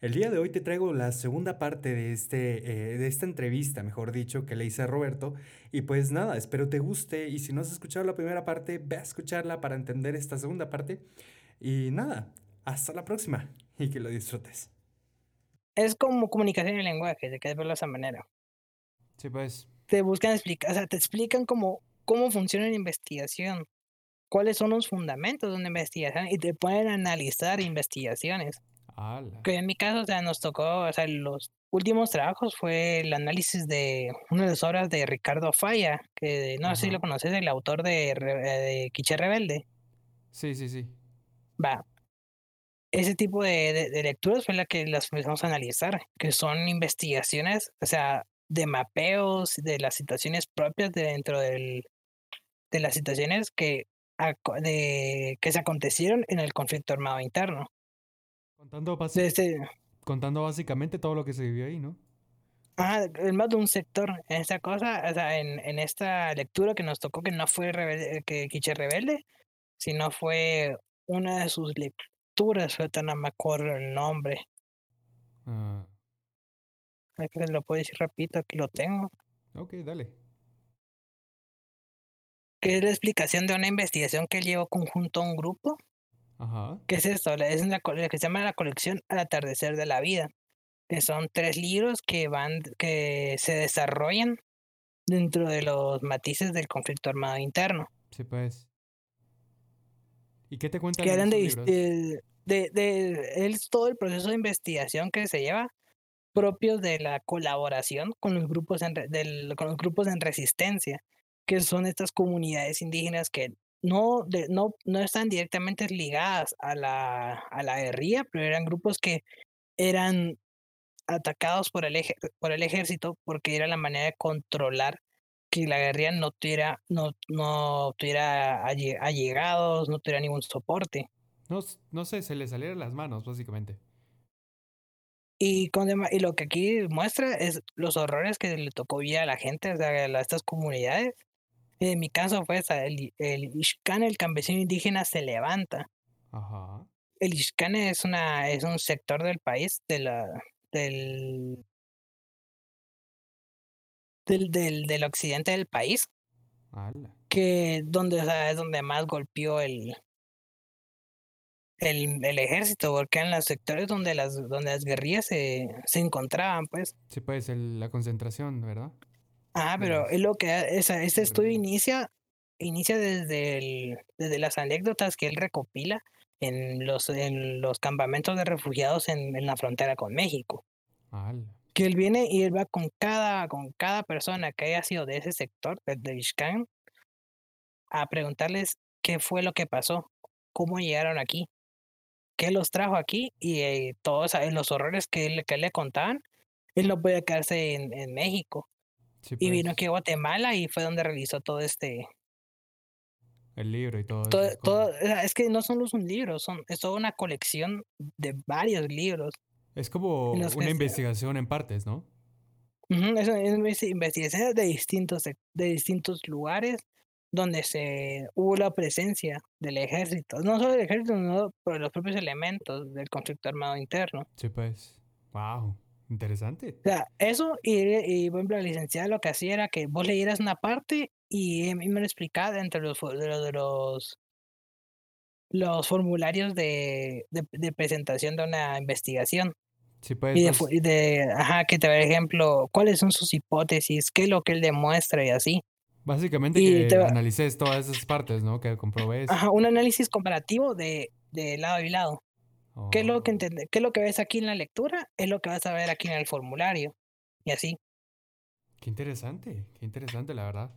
El día de hoy te traigo la segunda parte de, este, eh, de esta entrevista, mejor dicho, que le hice a Roberto. Y pues nada, espero te guste. Y si no has escuchado la primera parte, ve a escucharla para entender esta segunda parte. Y nada, hasta la próxima y que lo disfrutes. Es como comunicación en lenguaje, de que verlo de esa manera. Sí, pues. Te buscan explicar, o sea, te explican cómo, cómo funciona la investigación, cuáles son los fundamentos de una investigación y te pueden analizar investigaciones. Que en mi caso, o sea, nos tocó, o sea, los últimos trabajos fue el análisis de una de las obras de Ricardo Falla, que no sé si lo conoces, el autor de, de Quiche Rebelde. Sí, sí, sí. Va. Ese tipo de, de, lecturas fue la que las empezamos a analizar, que son investigaciones, o sea, de mapeos de las situaciones propias de dentro del, de las situaciones que, de, que se acontecieron en el conflicto armado interno. Contando, contando básicamente todo lo que se vivió ahí, ¿no? Ah, es más de un sector. En esta cosa, o sea, en, en esta lectura que nos tocó, que no fue rebelde, que Quiche Rebelde, sino fue una de sus lecturas, ahorita no me acuerdo el nombre. Ah. que lo puedo decir rapidito, aquí lo tengo. Ok, dale. Que es la explicación de una investigación que llevó conjunto a un grupo ¿Qué es esto? Es una, lo que se llama la colección Al atardecer de la vida, que son tres libros que van, que se desarrollan dentro de los matices del conflicto armado interno. Sí, pues. ¿Y qué te cuentan? Que eran de, de, de, es todo el proceso de investigación que se lleva propios de la colaboración con los grupos en, del, con los grupos en resistencia, que son estas comunidades indígenas que no, de, no, no están directamente ligadas a la, a la guerrilla, pero eran grupos que eran atacados por el, por el ejército porque era la manera de controlar que la guerrilla no tuviera, no, no tuviera allegados, no tuviera ningún soporte. No, no sé, se le salieron las manos, básicamente. Y, con y lo que aquí muestra es los horrores que le tocó vivir a la gente, o sea, a estas comunidades, en mi caso fue esa, el, el el campesino indígena, se levanta. Ajá. El Ishkane es, una, es un sector del país, de la, del, del, del, del occidente del país, que donde, o sea, es donde más golpeó el, el, el, ejército, porque en los sectores donde las, donde las guerrillas se, se encontraban, pues. Sí, pues la concentración, ¿verdad? Ah, pero es lo que esa, este estudio inicia, inicia desde, el, desde las anécdotas que él recopila en los, en los campamentos de refugiados en, en la frontera con México. Que él viene y él va con cada, con cada persona que haya sido de ese sector, de Vizcán, a preguntarles qué fue lo que pasó, cómo llegaron aquí, qué los trajo aquí y eh, todos los horrores que, él, que le contaban. Él no puede quedarse en, en México y vino pues. aquí a Guatemala y fue donde realizó todo este... El libro y todo. todo, es que no solo es un libro, son, es toda una colección de varios libros. Es como una investigación en partes, ¿no? es una investigación de distintos, de distintos lugares donde se hubo la presencia del ejército, no solo del ejército, sino por los propios elementos del conflicto armado interno. Sí, pues. Wow. Interesante. O sea, eso y, y por ejemplo, la licenciada lo que hacía era que vos leyeras una parte y me lo explicaba entre los, de los, de los, los formularios de, de, presentación de una investigación. Sí, pues, y de, de, ajá, que te por ejemplo, cuáles son sus hipótesis, qué es lo que él demuestra y así. Básicamente que te, analices todas esas partes, ¿no? Que comprobes. Ajá, un análisis comparativo de, de lado y lado. ¿Qué, es lo que oh. ¿Qué es lo que ves aquí en la lectura? Es lo que vas a ver aquí en el formulario. Y así. Qué interesante, qué interesante, la verdad.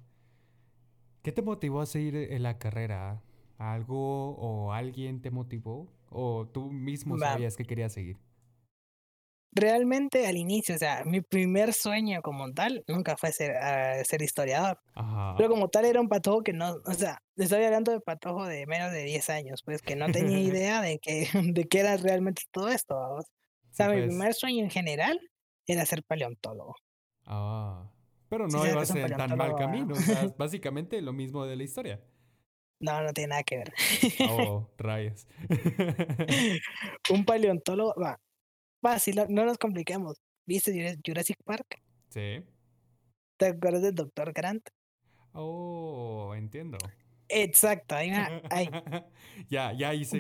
¿Qué te motivó a seguir en la carrera? ¿Algo o alguien te motivó? ¿O tú mismo sabías que querías seguir? Realmente al inicio, o sea, mi primer sueño como tal nunca fue ser, uh, ser historiador. Pero como tal era un patojo que no, o sea, estoy hablando de patojo de menos de 10 años, pues que no tenía idea de que, de qué era realmente todo esto. O sea, mi pues. primer sueño en general era ser paleontólogo. Ah, pero no ibas en tan mal camino, o sea, básicamente lo mismo de la historia. No, no tiene nada que ver. Oh, rayos. un paleontólogo, va, No, no nos compliquemos. ¿Viste Jurassic Park? Sí. ¿Te acuerdas del Dr. Grant? Oh, entiendo. Exacto, ahí, ahí. ya, ya hice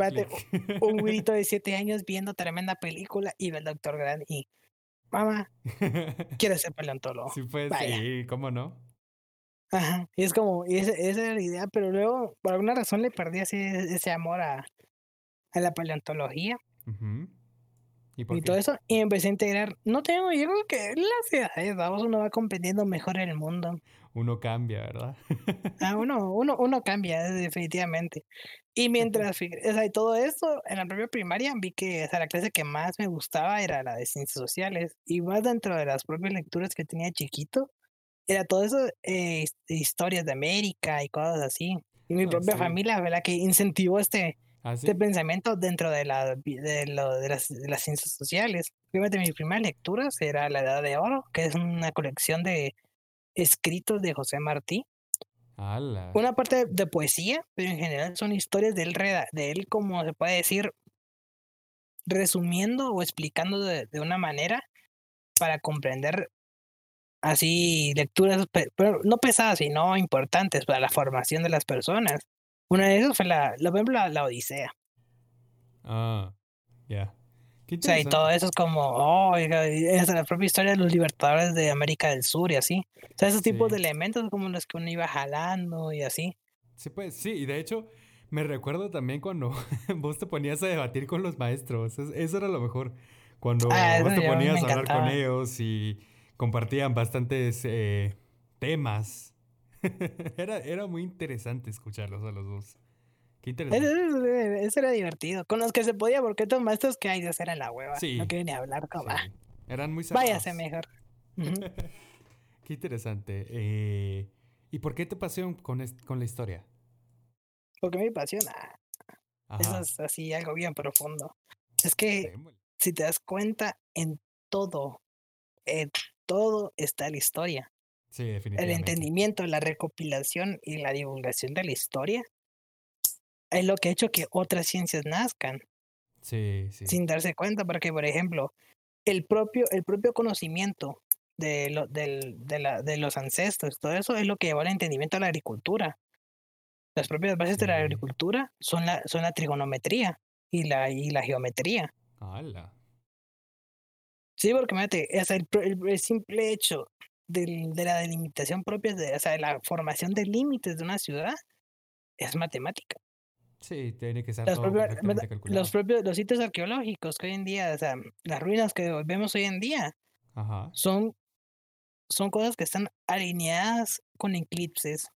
Un grito de siete años viendo tremenda película y ve al Dr. Grant y mamá, quiero ser paleontólogo. Sí, pues, sí, ¿cómo no? Ajá, y es como, y esa, era la idea, pero luego, por alguna razón, le perdí ese, ese amor a, a la paleontología. ¿Y, todo eso, y empecé a integrar. No tengo, yo creo que las edades, vamos, uno va comprendiendo mejor el mundo. Uno cambia, ¿verdad? ah, uno, uno, uno cambia, definitivamente. Y mientras, o sea, todo esto, en la propia primaria vi que o la clase que más me gustaba era la de ciencias sociales. Y más dentro de las propias lecturas que tenía chiquito, era todo eso, eh, historias de América y cosas así. Y mi ah, propia familia, ¿verdad? Que incentivó este, ¿Ah, este pensamiento dentro de, la, de, lo, de, las, de las ciencias sociales. Fíjate, mis primeras lecturas era La Edad de Oro, que es una colección de escritos de José Martí. Una parte de poesía, pero en general son historias de él, de él como se puede decir, resumiendo o explicando de, de una manera para comprender así lecturas, pero no pesadas, sino importantes para la formación de las personas. Una de esas fue la, la, la, Odisea. Ah, ya. O sea, y todo eso es como, oh, es la propia historia de los libertadores de América del Sur y así. O sea, esos tipos de elementos como los que uno iba jalando y así. Sí, pues sí, y de hecho me recuerdo también cuando vos te ponías a debatir con los maestros. Eso era lo mejor. Cuando ah, vos te ponías a hablar con ellos y compartían bastantes eh, temas. era, era muy interesante escucharlos a los dos. Qué interesante. Eso, era divertido. Con los que se podía, porque estos maestros que hay de hacer en la hueva. No quieren ni hablar como. Eran muy cerrados. Váyase mejor. qué interesante. Eh, ¿Y por qué te pasión con, con la historia? Porque me apasiona. Eso es así, algo bien profundo. Es que, si te das cuenta, en todo, en todo está la historia. Sí. El entendimiento, la recopilación y la divulgación de la historia es lo que ha hecho que otras ciencias nazcan. Sí, sí. Sin darse cuenta, porque, por ejemplo, el propio, el propio conocimiento de, lo, del, de, la, de los ancestros, todo eso es lo que lleva al entendimiento de la agricultura. Las propias bases de la agricultura son la, son la trigonometría y la, y la geometría. ¡Hala! Sí, porque mate, sea, el, simple hecho de, de la delimitación propia, de, o sea, de la formación de límites de una ciudad, es matemática. Sí, tiene que ser los, todo calculado. los propios los sitios arqueológicos que hoy en día, o sea, las ruinas que vemos hoy en día, son son cosas que están alineadas con eclipses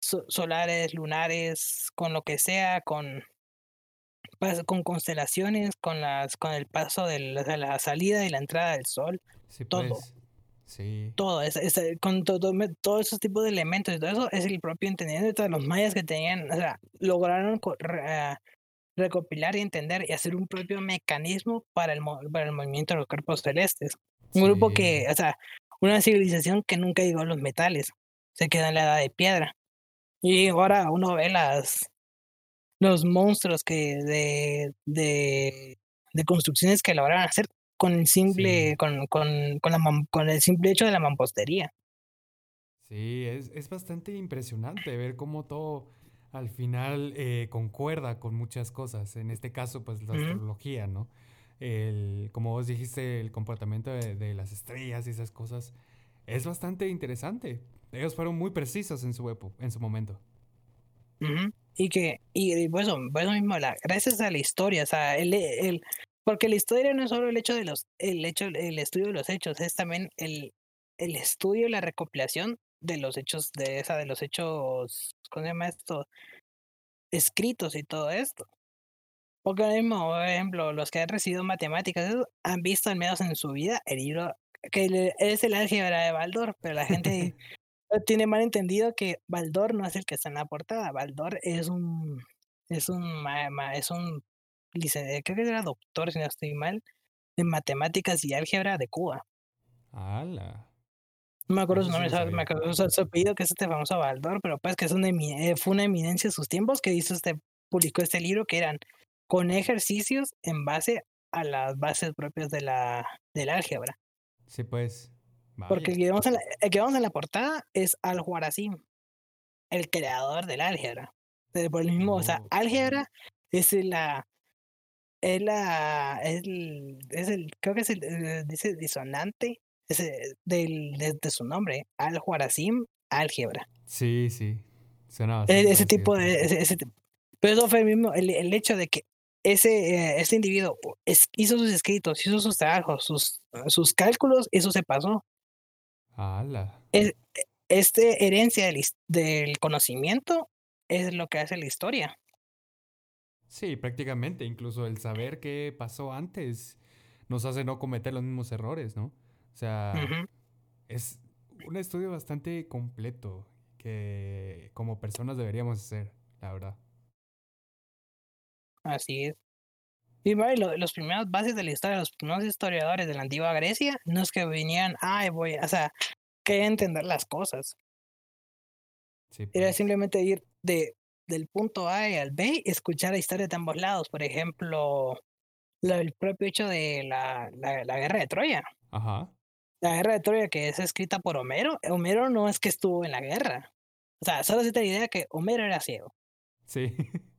solares, lunares, con lo que sea, con con constelaciones, con las con el paso de la, salida y la entrada del sol, todo. Pues, sí. Todo, es, con todo, todos esos tipos de elementos y todo eso es el propio entendimiento de todos los mayas que tenían, o sea, lograron ah, recopilar y entender y hacer un propio mecanismo para el, para el movimiento de los cuerpos celestes. Un grupo que, o sea, una civilización que nunca llegó a los metales, se quedó en la edad de piedra. Y ahora uno ve las, los monstruos que de, de, de construcciones que lograron hacer con el simple, con, con, con, la, con el simple hecho de la mampostería. Sí, es, es bastante impresionante ver cómo todo al final eh, concuerda con muchas cosas. En este caso, pues la astrología, ¿no? El, como vos dijiste, el comportamiento de, de, las estrellas y esas cosas es bastante interesante. Ellos fueron muy precisos en su, en su momento. Y que, y pues eso, pues mismo, la, gracias a la historia, o sea, el, el, porque la historia no es solo el hecho de los, el hecho, el estudio de los hechos, es también el, el estudio la recopilación de los hechos, de esa, de los hechos, ¿cómo se llama esto? Escritos y todo esto. Porque mismo, por ejemplo, los que han recibido matemáticas han visto al menos en su vida el libro que es el álgebra de Baldor, pero la gente tiene mal entendido que Baldor no es el que está en la portada. Baldor es un es un es un creo que era doctor, si no estoy mal, en matemáticas y álgebra de Cuba. ¡Hala! No me acuerdo su nombre, me acuerdo su, apellido, que es este famoso Baldor, pero pues que es una, eh, fue una eminencia en sus tiempos que hizo este, publicó este libro que eran con ejercicios en base a las bases propias de la, del álgebra. Sí, pues. Porque el que, vemos en la, el que vemos en la portada es Al-Khwarazm, el creador del álgebra. Por el mismo, o sea, álgebra es la es la es el, es el creo que es el, eh, dice disonante ese del de, su nombre al Juaracim álgebra. Sí sí Suena e, ese tipo de ese, pero eso fue el mismo el, el hecho de que ese, eh, ese individuo hizo sus escritos hizo sus trabajos sus sus cálculos eso se pasó. ¡Hala! Es, este herencia del, del conocimiento es lo que hace la historia Sí, prácticamente. Incluso el saber qué pasó antes nos hace no cometer los mismos errores, ¿no? O sea, es un estudio bastante completo que como personas deberíamos hacer, la verdad. Así es. Y bueno, los primeros bases de la historia, los primeros historiadores de la antigua Grecia, no es que vinieran, ay, voy, o sea, que entender las cosas. Sí, Era pues. simplemente ir de del punto A al B, escuchar historias de ambos lados. Por ejemplo, el propio hecho de la, la, guerra de Troya. Ajá. La guerra de Troya que es escrita por Homero. Homero no es que estuvo en la guerra. O sea, solo se te la idea que Homero era ciego. Sí.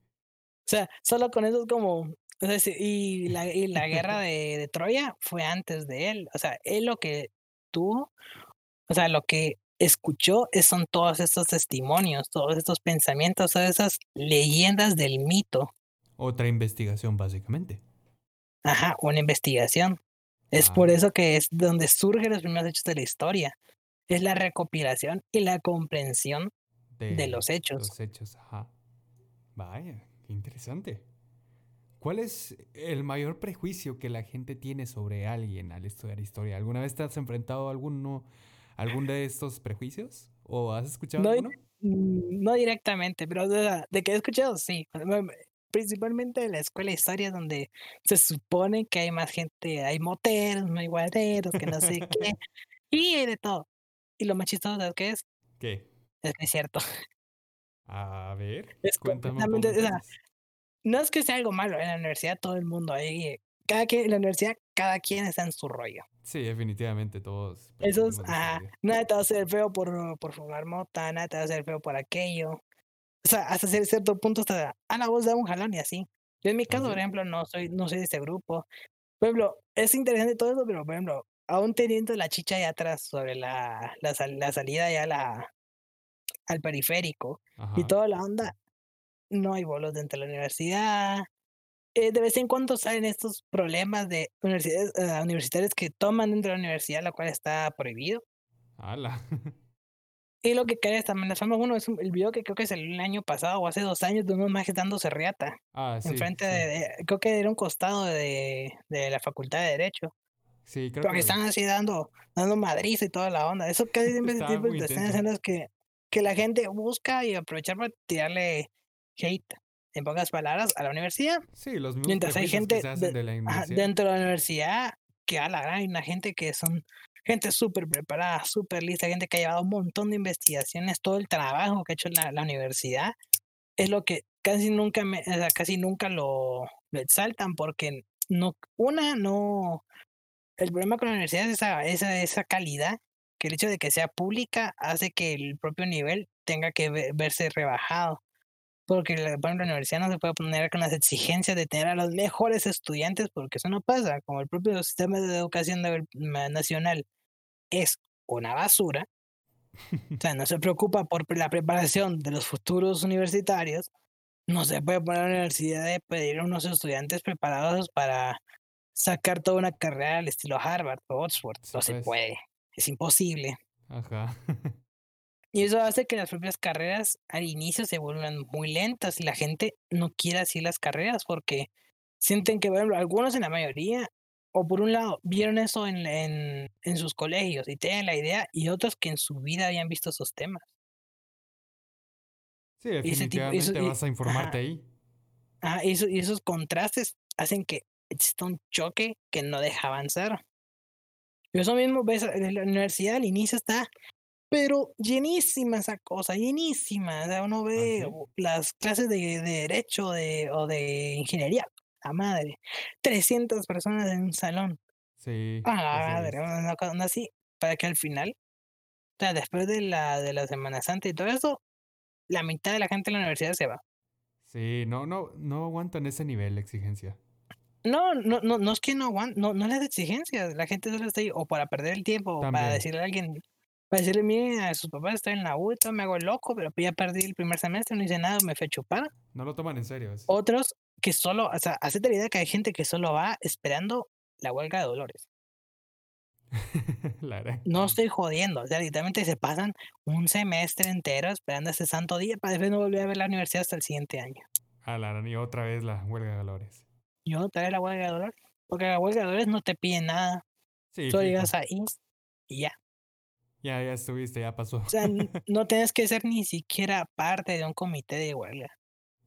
O sea, solo con eso es como. y, la, y la guerra de, de Troya fue antes de él. O sea, él lo que tuvo, o sea, lo que escuchó son todos estos testimonios, todos estos pensamientos, todas esas leyendas del mito. Otra investigación, básicamente. Ajá, una investigación. Es por ah. eso que es donde surgen los primeros hechos de la historia. Es la recopilación y la comprensión de, los hechos. Los hechos, ajá. Vaya, qué interesante. ¿Cuál es el mayor prejuicio que la gente tiene sobre alguien al estudiar historia? ¿Alguna vez te has enfrentado a alguno algún de estos prejuicios? ¿O has escuchado no, alguno? Mm, no directamente, pero de, de, que he escuchado, sí. Principalmente en la escuela de historia, donde se supone que hay más gente, hay moteros, no hay guarderos, que no sé qué, y de todo. Y lo más chistoso, ¿sabes qué es? ¿Qué? Es que es cierto. A ver, es cuéntame. no es que sea algo malo, en la universidad todo el mundo ahí, cada quien, en la universidad cada quien está en su rollo. Sí, definitivamente todos. Eso es, ah, nada te va a hacer feo por, por fumar mota, nada te va a hacer feo por aquello. O sea, hasta cierto punto hasta a la voz da un jalón y así. Yo en mi ¿Ah, caso, por ejemplo, no soy, no soy de ese grupo. Por ejemplo, es interesante todo eso, pero por ejemplo, aún teniendo la chicha allá atrás sobre la, la, la salida ya la, al periférico y toda la onda, no hay bolos dentro de la universidad, eh, de vez en cuando salen estos problemas de universidades, uh, universitarios que toman dentro de la universidad, lo cual está prohibido. ¡Hala! y lo que cae también la fama, uno es el video que creo que es el año pasado o hace dos años de unos majes dando serriata. Ah, sí. Enfrente de, creo que era un costado de, de la Facultad de Derecho. Sí, creo Pero que, están así dando, dando madriz y toda la onda. Eso casi siempre te están haciendo es que, que la gente busca y aprovechar para tirarle hate en pocas palabras, a la universidad. Sí, los mismos Mientras hay gente de, la universidad. dentro de la universidad que a la gran hay una gente que son gente súper preparada, súper lista, gente que ha llevado un montón de investigaciones, todo el trabajo que ha hecho la, la universidad, es lo que casi nunca me, o sea, casi nunca lo, lo, exaltan porque no, una, no, el problema con la universidad es esa, esa, esa calidad, que el hecho de que sea pública hace que el propio nivel tenga que verse rebajado porque la, la universidad no se puede poner con las exigencias de tener a los mejores estudiantes, porque eso no pasa. Como el propio sistema de educación nacional es una basura, o sea, no se preocupa por la preparación de los futuros universitarios, no se puede poner a la universidad de pedir a unos estudiantes preparados para sacar toda una carrera al estilo Harvard o Oxford. No se pues. puede, es imposible. Ajá. Y eso hace que las propias carreras al inicio se vuelvan muy lentas y la gente no quiere así las carreras porque sienten que, bueno, algunos en la mayoría, o por un lado, vieron eso en, en, en sus colegios y tienen la idea, y otros que en su vida habían visto esos temas. Sí, definitivamente vas a informarte ahí. Ah, y, y esos contrastes hacen que exista un choque que no deja avanzar. Y eso mismo ves, la universidad al inicio está pero llenísima esa cosa, llenísima. O sea, uno ¿Ah, ve las clases de, de derecho de, o de ingeniería. la madre. 300 personas en un salón. Sí. Ah, madre, una cosa así, para que al final, o sea, después de la de la Semana Santa y todo eso, la mitad de la gente de la universidad se va. Sí, no, no, no aguantan ese nivel de exigencia. No, no, no, no es que no aguanten, no, no les exigencias, la gente solo está ahí o para perder el tiempo, o para decirle a alguien, para decirle, miren, a sus papás estoy en la U, y todo, me hago loco, pero ya perdí el primer semestre, no hice nada, me fui a chupar. No lo toman en serio. Otros que solo, o sea, hacete la idea que hay gente que solo va esperando la huelga de Dolores. la. No estoy jodiendo, o sea, literalmente se pasan un semestre entero esperando ese santo día para después no volver a ver la universidad hasta el siguiente año. A la y otra vez la huelga de valores. Yo no trae la huelga de Dolores, porque la huelga de Dolores no te pide nada, Sí, fijo. llegas ahí y ya. Ya, ya estuviste, ya pasó. O sea, no tienes que ser ni siquiera parte de un comité de huelga.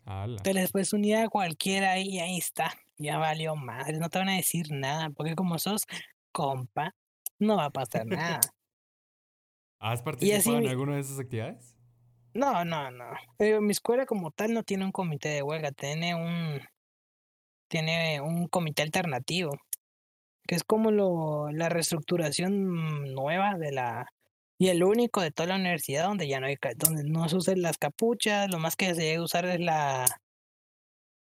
Ala. Te les puedes unir a cualquiera y ahí está. Ya valió madre, no te van a decir nada, porque como sos compa, no va a pasar nada. ¿Has participado en alguna de esas actividades? No, no, no. Pero mi escuela como tal no tiene un comité de huelga, tiene un tiene un comité alternativo, que es como lo, la reestructuración nueva de la y el único de toda la universidad donde ya no hay donde no se usan las capuchas, lo más que se debe usar es la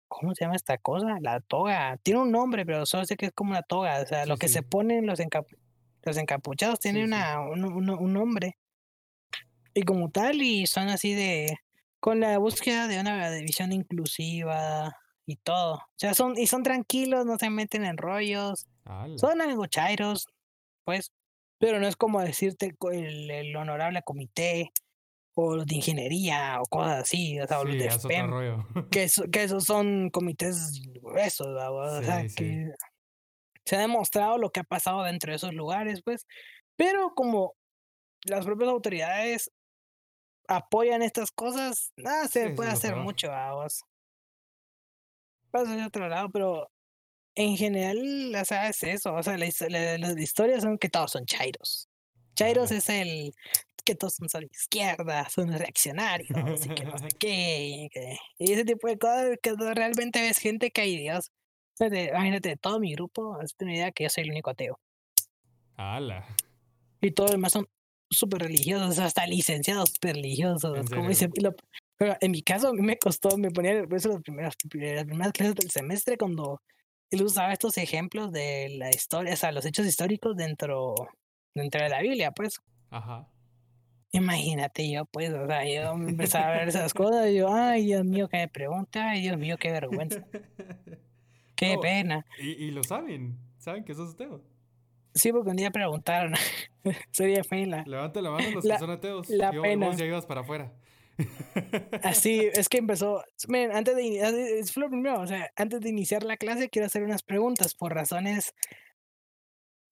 ¿cómo se llama esta cosa? La toga. Tiene un nombre, pero solo sé que es como una toga, o sea, Sí, lo que sí. se ponen los encapu- los encapuchados tiene Sí, una un, un- un nombre. Y como tal, y son así de, con la búsqueda de una visión inclusiva y todo. O sea, son, y son tranquilos, no se meten en rollos, Ala. son algo chairos, pues, pero no es como decirte el, el honorable comité o los de ingeniería o cosas así, o sea, o los de rollo. que, eso- que esos son comités gruesos, ¿va? o sea, Sí, sí. que se ha demostrado lo que ha pasado dentro de esos lugares, pues, pero como las propias autoridades apoyan estas cosas, nada se puede hacer mucho, vamos. Pasa de otro lado, pero en general, o sea, es eso, o sea, la his- la- las historias son que todos son chairos. Chairos es el que todos son de izquierda, son reaccionarios y que no sé qué, y, que- y ese tipo de cosas que realmente ves gente que hay Dios. O sea, imagínate, de todo mi grupo, hazte una idea que yo soy el único ateo. Ala. Y todos los demás son súper religiosos, hasta licenciados súper religiosos. ¿En Como dice, lo- pero en mi caso, a mí me costó, me ponía nervioso las primeras, las primeras clases del semestre cuando él usaba estos ejemplos de la historia, o sea, los hechos históricos dentro, dentro de la Biblia, pues. Ajá. Imagínate yo, pues, o sea, yo empezaba a ver esas cosas y yo, ay, Dios mío, que me pregunta, ay, Dios mío, qué vergüenza, qué pena. Y, y lo saben. Saben que sos ateo. Sí, porque un día preguntaron, sería pena. Levanta la mano los La- que son ateos. la y vos- pena. vos ya ibas para afuera. Así, es que empezó, miren, antes de, ini- antes- es lo primero, o sea, antes de iniciar la clase quiero hacer unas preguntas por razones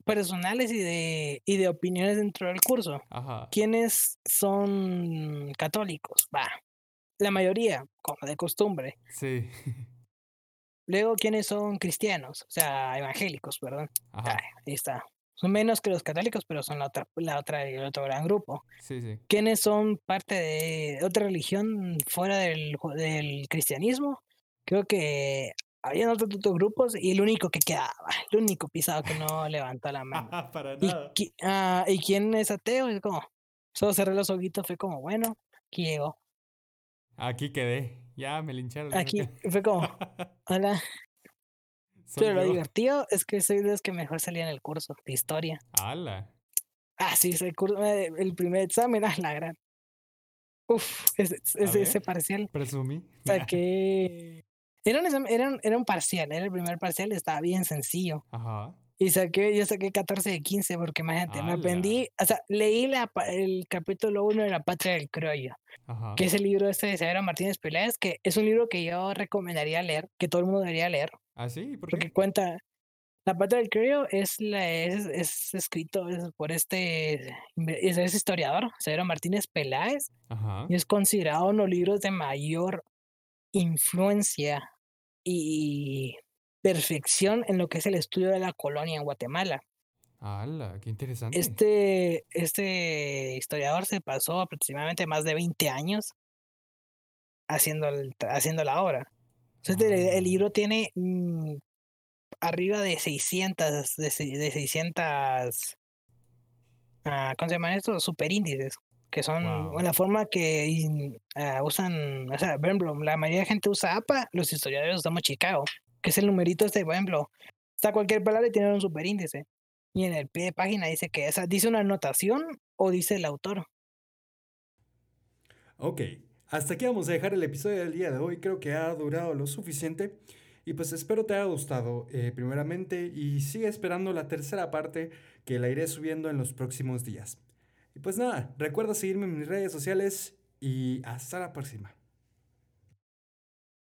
personales y de, y de opiniones dentro del curso. Ajá. ¿Quiénes son católicos? Va, la mayoría, como de costumbre. Sí. Luego, ¿quiénes son cristianos? O sea, evangélicos, perdón. Ajá. Ah, ahí está. Son menos que los católicos, pero son la otra, la otra, el otro gran grupo. Sí, sí. ¿Quiénes son parte de otra religión fuera del, del cristianismo? Creo que había otros, otros grupos y el único que quedaba, el único pisado que no levantó la mano. para ¿Y, nada. ah, ¿y quién es ateo? Es como, solo cerré los ojitos, fue como, bueno, aquí llegó. Aquí quedé. Ya me lincharon. Aquí fue como, hola. Pero lo yo. divertido es que soy de los que mejor salía en el curso de historia. Ala. Ah, sí, ese curso, eh, el primer examen, ah, la gran. Uf, ese, ese, ese parcial. Presumí. saqué. Era un, examen- era, un, era un parcial, era el primer parcial, estaba bien sencillo. Ajá. Y saqué, yo saqué 14 de 15, porque imagínate, me ¡Hala! aprendí, o sea, leí la, el capítulo 1 de La Patria del Criollo, Ajá. que es el libro este de Severo Martínez Peláez, que es un libro que yo recomendaría leer, que todo el mundo debería leer, ¿Ah, sí? ¿Por porque qué? cuenta. La Patria del Criollo es, la, es, es escrito es por este, es, es historiador, Severo Martínez Peláez, Ajá. y es considerado uno de los libros de mayor influencia y perfección en lo que es el estudio de la colonia en Guatemala. Ala, qué interesante. Este, este historiador se pasó aproximadamente más de 20 años haciendo, el haciendo la obra. El libro tiene mm, arriba de 600, de, 600, ah, ¿cómo se llaman estos? Superíndices, que son la forma que ah, usan, o sea, por ejemplo, la mayoría de gente usa APA, los historiadores usamos Chicago, que es el numerito este, por ejemplo, está cualquier palabra y tiene un superíndice. Y en el pie de página dice que esa dice una anotación o dice el autor. Ok, hasta aquí vamos a dejar el episodio del día de hoy. Creo que ha durado lo suficiente. Y pues espero te haya gustado eh, primeramente y sigue esperando la tercera parte que la iré subiendo en los próximos días. Y pues nada, recuerda seguirme en mis redes sociales y hasta la próxima.